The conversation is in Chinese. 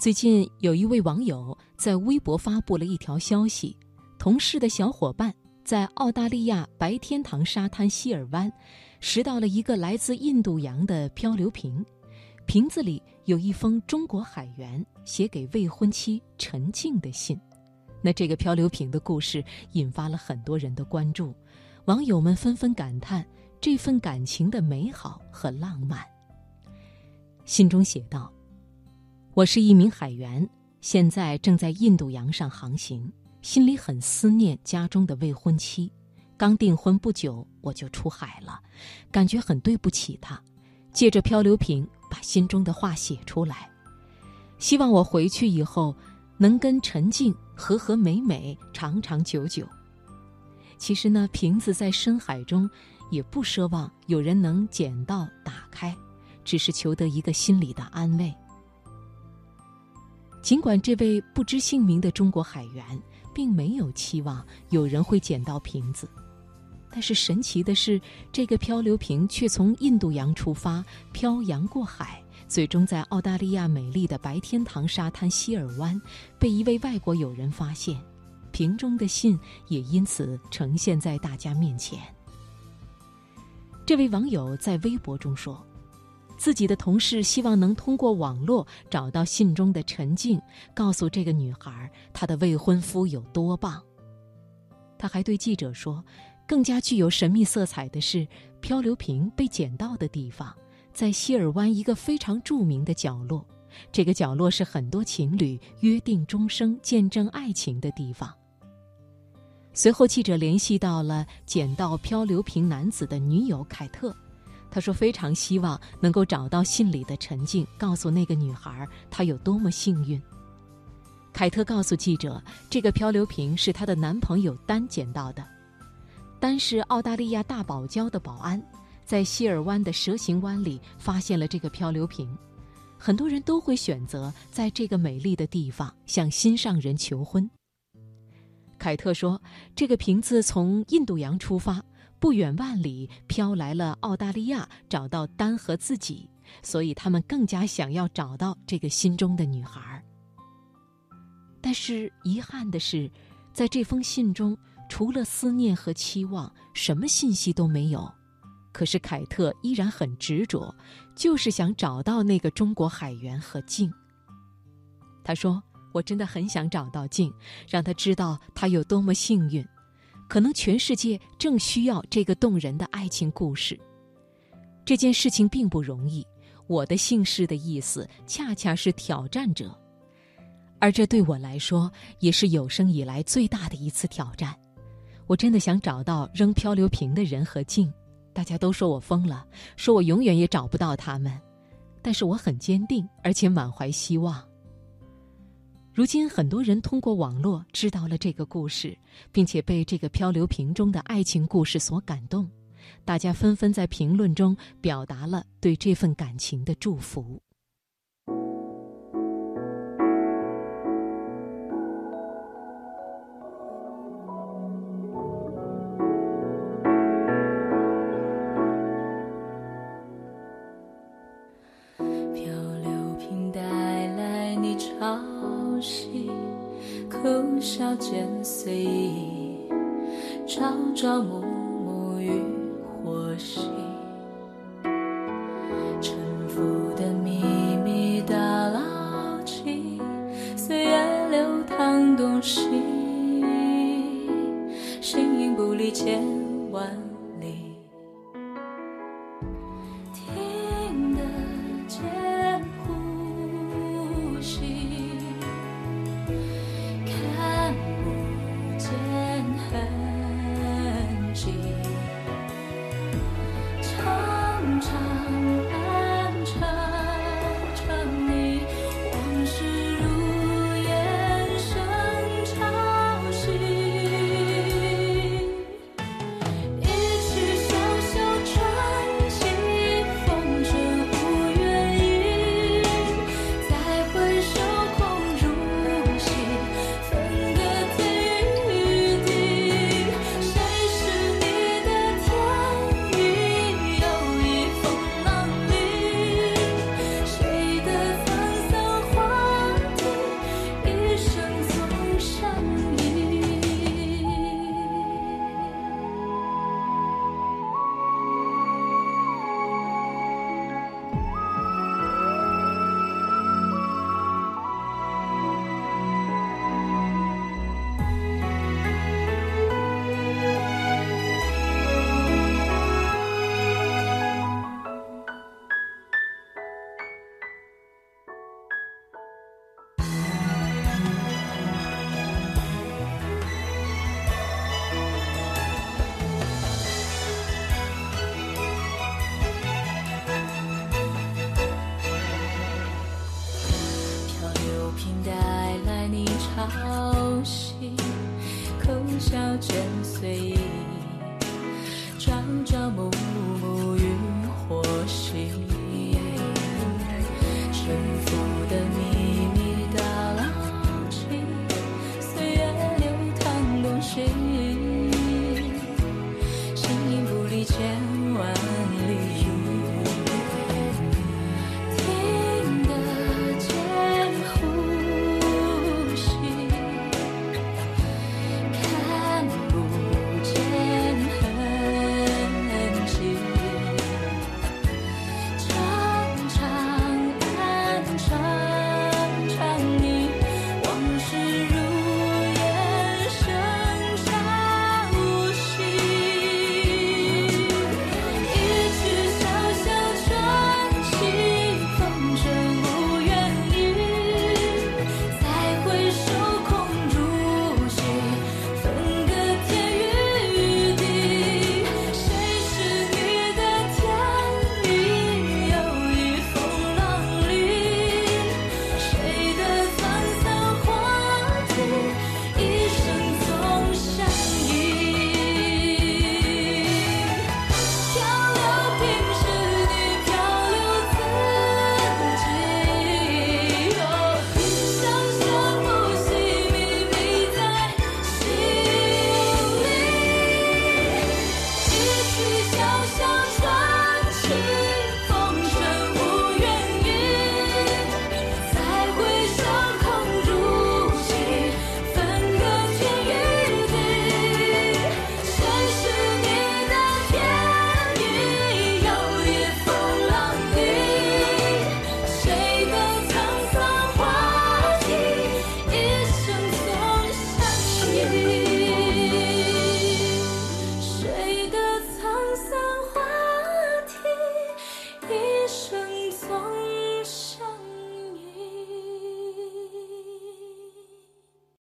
最近有一位网友在微博发布了一条消息：同事的小伙伴在澳大利亚白天堂沙滩希尔湾拾到了一个来自印度洋的漂流瓶，瓶子里有一封中国海员写给未婚妻陈静的信。那这个漂流瓶的故事引发了很多人的关注，网友们纷纷感叹这份感情的美好和浪漫。信中写道：“我是一名海员，现在正在印度洋上航行，心里很思念家中的未婚妻。刚订婚不久，我就出海了，感觉很对不起她。借着漂流瓶，把心中的话写出来，希望我回去以后能跟陈静和和美美，长长久久。其实呢，瓶子在深海中，也不奢望有人能捡到打开。”只是求得一个心里的安慰。尽管这位不知姓名的中国海员并没有期望有人会捡到瓶子，但是神奇的是，这个漂流瓶却从印度洋出发，漂洋过海，最终在澳大利亚美丽的白天堂沙滩希尔湾被一位外国友人发现，瓶中的信也因此呈现在大家面前。这位网友在微博中说。自己的同事希望能通过网络找到信中的陈静，告诉这个女孩她的未婚夫有多棒。他还对记者说，更加具有神秘色彩的是，漂流瓶被捡到的地方在希尔湾一个非常著名的角落，这个角落是很多情侣约定终生、见证爱情的地方。随后，记者联系到了捡到漂流瓶男子的女友凯特。他说：“非常希望能够找到信里的陈静，告诉那个女孩她有多么幸运。”凯特告诉记者：“这个漂流瓶是她的男朋友丹捡到的。丹是澳大利亚大堡礁的保安，在希尔湾的蛇形湾里发现了这个漂流瓶。很多人都会选择在这个美丽的地方向心上人求婚。”凯特说：“这个瓶子从印度洋出发。”不远万里飘来了澳大利亚，找到丹和自己，所以他们更加想要找到这个心中的女孩。但是遗憾的是，在这封信中，除了思念和期望，什么信息都没有。可是凯特依然很执着，就是想找到那个中国海员和静。他说：“我真的很想找到静，让他知道他有多么幸运。”可能全世界正需要这个动人的爱情故事。这件事情并不容易。我的姓氏的意思恰恰是挑战者，而这对我来说也是有生以来最大的一次挑战。我真的想找到扔漂流瓶的人和静。大家都说我疯了，说我永远也找不到他们，但是我很坚定，而且满怀希望。如今，很多人通过网络知道了这个故事，并且被这个漂流瓶中的爱情故事所感动，大家纷纷在评论中表达了对这份感情的祝福。笑间随意，朝朝暮暮与火熄。沉浮的秘密大牢记，岁月流淌东西，形影不离千万。里你潮汐，口笑间随意，朝朝暮暮。